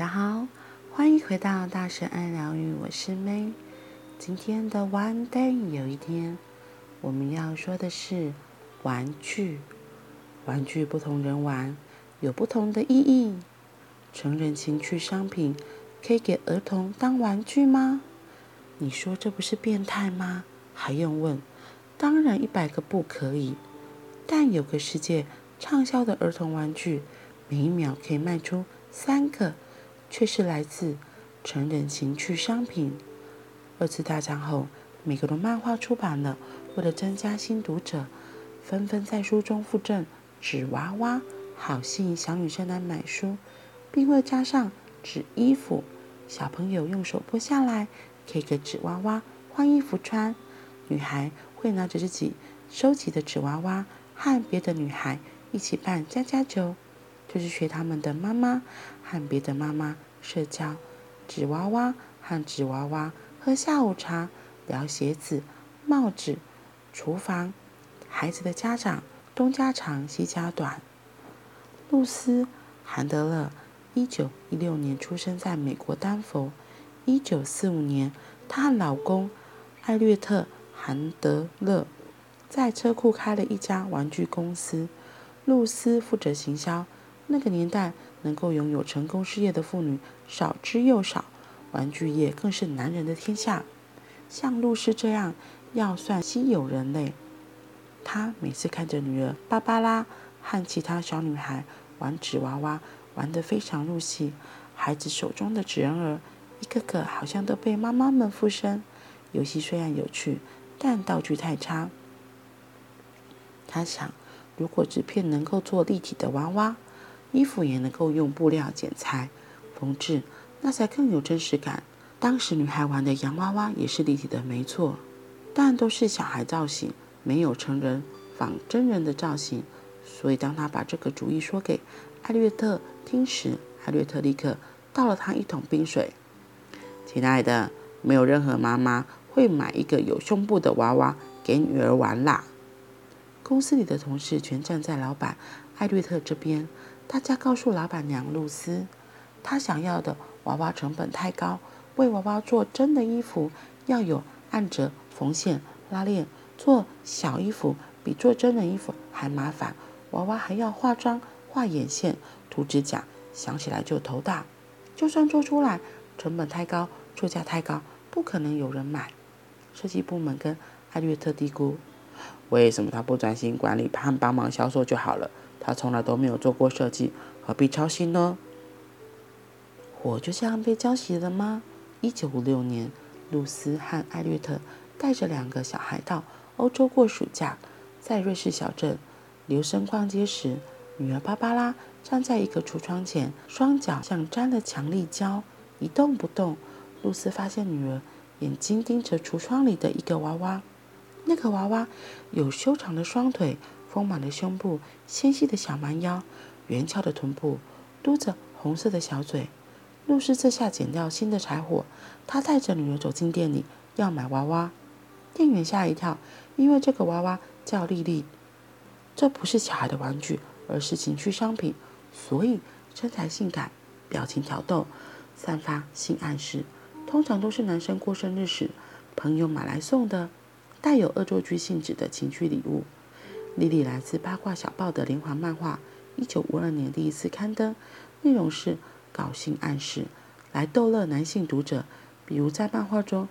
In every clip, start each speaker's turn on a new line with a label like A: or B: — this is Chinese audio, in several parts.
A: 大家好，欢迎回到大神爱疗愈，我是 May。今天的 One Day 有一天，我们要说的是玩具。玩具不同人玩，有不同的意义。成人情趣商品可以给儿童当玩具吗？你说这不是变态吗？还用问？当然一百个不可以。但有个世界畅销的儿童玩具，每一秒可以卖出三个。却是来自成人情趣商品。二次大战后，美国的漫画出版了，为了增加新读者，纷纷在书中附赠纸娃娃，好吸引小女生来买书，并会加上纸衣服，小朋友用手剥下来，可以给纸娃娃换衣服穿。女孩会拿着自己收集的纸娃娃，和别的女孩一起扮家家酒。就是学他们的妈妈和别的妈妈社交，纸娃娃和纸娃娃喝下午茶，聊鞋子、帽子、厨房，孩子的家长东家长西家短。露丝·韩德勒，一九一六年出生在美国丹佛。一九四五年，她和老公艾略特·韩德勒在车库开了一家玩具公司，露丝负责行销。那个年代，能够拥有成功事业的妇女少之又少，玩具业更是男人的天下。像露丝这样，要算稀有人类。她每次看着女儿芭芭拉和其他小女孩玩纸娃娃，玩得非常入戏。孩子手中的纸人儿，一个个好像都被妈妈们附身。游戏虽然有趣，但道具太差。她想，如果纸片能够做立体的娃娃，衣服也能够用布料剪裁、缝制，那才更有真实感。当时女孩玩的洋娃娃也是立体的，没错，但都是小孩造型，没有成人仿真人的造型。所以，当她把这个主意说给艾略特听时，艾略特立刻倒了她一桶冰水。亲爱的，没有任何妈妈会买一个有胸部的娃娃给女儿玩啦。公司里的同事全站在老板艾略特这边。大家告诉老板娘露丝，她想要的娃娃成本太高，为娃娃做真的衣服要有按折、缝线、拉链，做小衣服比做真的衣服还麻烦。娃娃还要化妆、画眼线、涂指甲，想起来就头大。就算做出来，成本太高，出价太高，不可能有人买。设计部门跟艾略特嘀咕：为什么他不专心管理和帮忙销售就好了？他从来都没有做过设计，何必操心呢？我就这样被浇熄了吗？一九五六年，露丝和艾略特带着两个小孩到欧洲过暑假，在瑞士小镇留声逛街时，女儿芭芭拉站在一个橱窗前，双脚像沾了强力胶，一动不动。露丝发现女儿眼睛盯着橱窗里的一个娃娃，那个娃娃有修长的双腿。丰满的胸部，纤细的小蛮腰，圆翘的臀部，嘟着红色的小嘴。露丝这下捡到新的柴火，她带着女儿走进店里，要买娃娃。店员吓一跳，因为这个娃娃叫莉莉，这不是小孩的玩具，而是情趣商品，所以身材性感，表情挑逗，散发性暗示。通常都是男生过生日时，朋友买来送的，带有恶作剧性质的情趣礼物。莉莉来自八卦小报的连环漫画，一九五二年第一次刊登，内容是搞性暗示，来逗乐男性读者。比如在漫画中，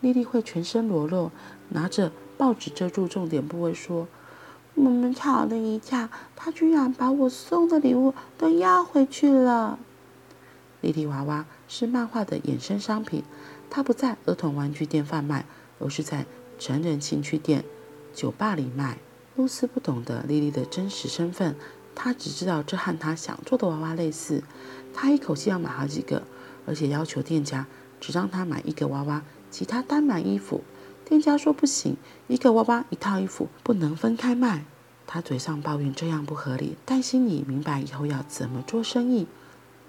A: 莉莉会全身裸露，拿着报纸遮住重点部位，说：“我们吵了一架，他居然把我送的礼物都要回去了。”莉莉娃娃是漫画的衍生商品，它不在儿童玩具店贩卖，而是在成人情趣店、酒吧里卖。露丝不懂得莉莉的真实身份，她只知道这和她想做的娃娃类似。她一口气要买好几个，而且要求店家只让她买一个娃娃，其他单买衣服。店家说不行，一个娃娃一套衣服不能分开卖。她嘴上抱怨这样不合理，但心里明白以后要怎么做生意。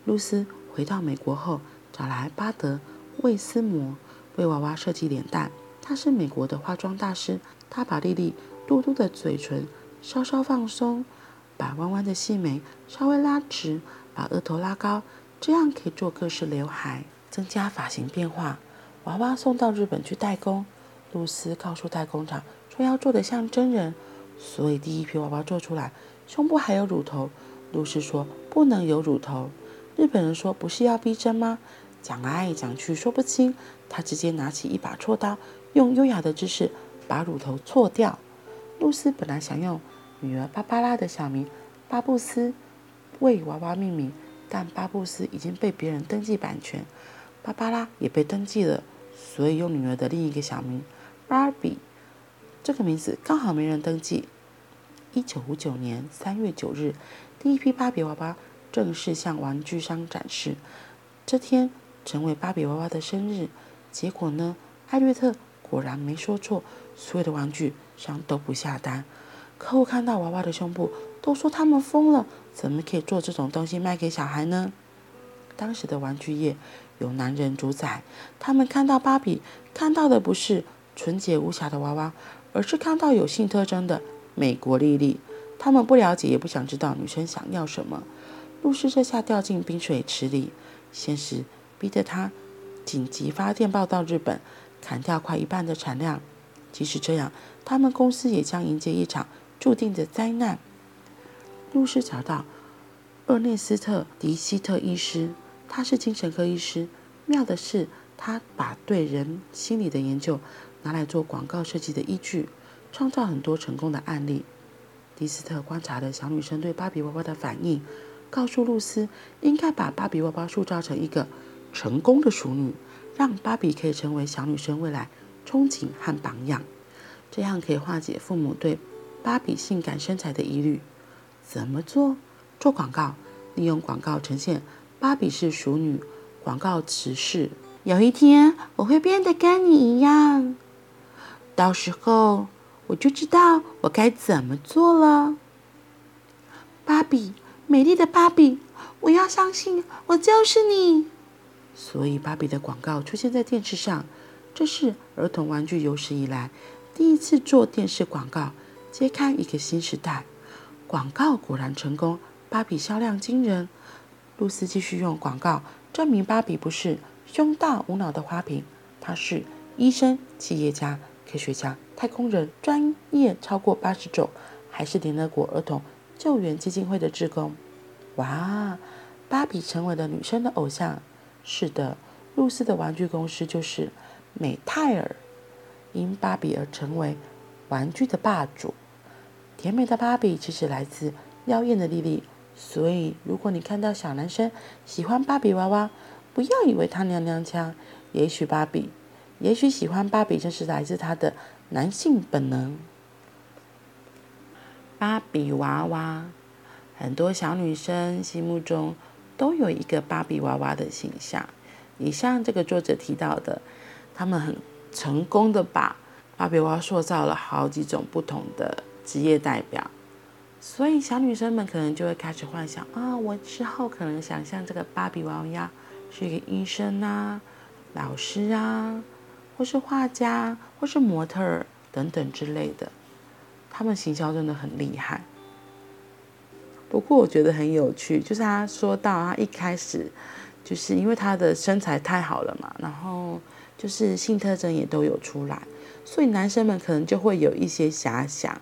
A: 露丝回到美国后，找来巴德魏斯摩为娃娃设计脸蛋。他是美国的化妆大师，他把莉莉。嘟嘟的嘴唇稍稍放松，把弯弯的细眉稍微拉直，把额头拉高，这样可以做各式刘海，增加发型变化。娃娃送到日本去代工，露丝告诉代工厂说要做得像真人，所以第一批娃娃做出来，胸部还有乳头。露丝说不能有乳头。日本人说不是要逼真吗？讲来讲去说不清，他直接拿起一把锉刀，用优雅的姿势把乳头锉掉。露丝本来想用女儿芭芭拉的小名巴布斯为娃娃命名，但巴布斯已经被别人登记版权，芭芭拉也被登记了。所以用女儿的另一个小名芭比，这个名字刚好没人登记。一九五九年三月九日，第一批芭比娃娃正式向玩具商展示。这天成为芭比娃娃的生日。结果呢，艾略特果然没说错，所有的玩具商都不下单。客户看到娃娃的胸部，都说他们疯了，怎么可以做这种东西卖给小孩呢？当时的玩具业。由男人主宰，他们看到芭比，看到的不是纯洁无瑕的娃娃，而是看到有性特征的美国莉莉。他们不了解，也不想知道女生想要什么。露丝这下掉进冰水池里，现实逼得她紧急发电报到日本，砍掉快一半的产量。即使这样，他们公司也将迎接一场注定的灾难。露丝找到厄内斯特·迪希特医师。他是精神科医师，妙的是，他把对人心理的研究拿来做广告设计的依据，创造很多成功的案例。迪斯特观察了小女生对芭比娃娃的反应，告诉露丝应该把芭比娃娃塑造成一个成功的淑女，让芭比可以成为小女生未来憧憬和榜样，这样可以化解父母对芭比性感身材的疑虑。怎么做？做广告，利用广告呈现。芭比是淑女，广告词是：有一天我会变得跟你一样，到时候我就知道我该怎么做了。芭比，美丽的芭比，我要相信我就是你。所以芭比的广告出现在电视上，这是儿童玩具有史以来第一次做电视广告，揭开一个新时代。广告果然成功，芭比销量惊人。露丝继续用广告证明芭比不是胸大无脑的花瓶，她是医生、企业家、科学家、太空人，专业超过八十种，还是联合国儿童救援基金会的职工。哇，芭比成为了女生的偶像。是的，露丝的玩具公司就是美泰尔，因芭比而成为玩具的霸主。甜美的芭比其实来自妖艳的莉莉。所以，如果你看到小男生喜欢芭比娃娃，不要以为他娘娘腔。也许芭比，也许喜欢芭比，正是来自他的男性本能。芭比娃娃，很多小女生心目中都有一个芭比娃娃的形象。以上这个作者提到的，他们很成功的把芭比娃娃塑造了好几种不同的职业代表。所以小女生们可能就会开始幻想啊，我之后可能想像这个芭比娃娃是一个医生啊、老师啊，或是画家，或是模特儿等等之类的。他们行销真的很厉害。不过我觉得很有趣，就是他说到他一开始就是因为他的身材太好了嘛，然后就是性特征也都有出来，所以男生们可能就会有一些遐想。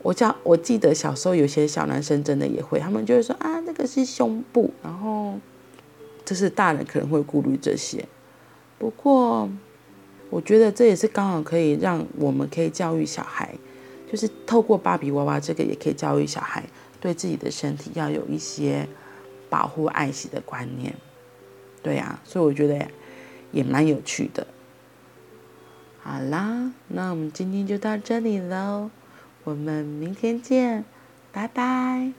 A: 我叫我记得小时候有些小男生真的也会，他们就会说啊，那个是胸部，然后就是大人可能会顾虑这些。不过我觉得这也是刚好可以让我们可以教育小孩，就是透过芭比娃娃这个也可以教育小孩对自己的身体要有一些保护爱惜的观念。对呀，所以我觉得也蛮有趣的。好啦，那我们今天就到这里喽。我们明天见，拜拜。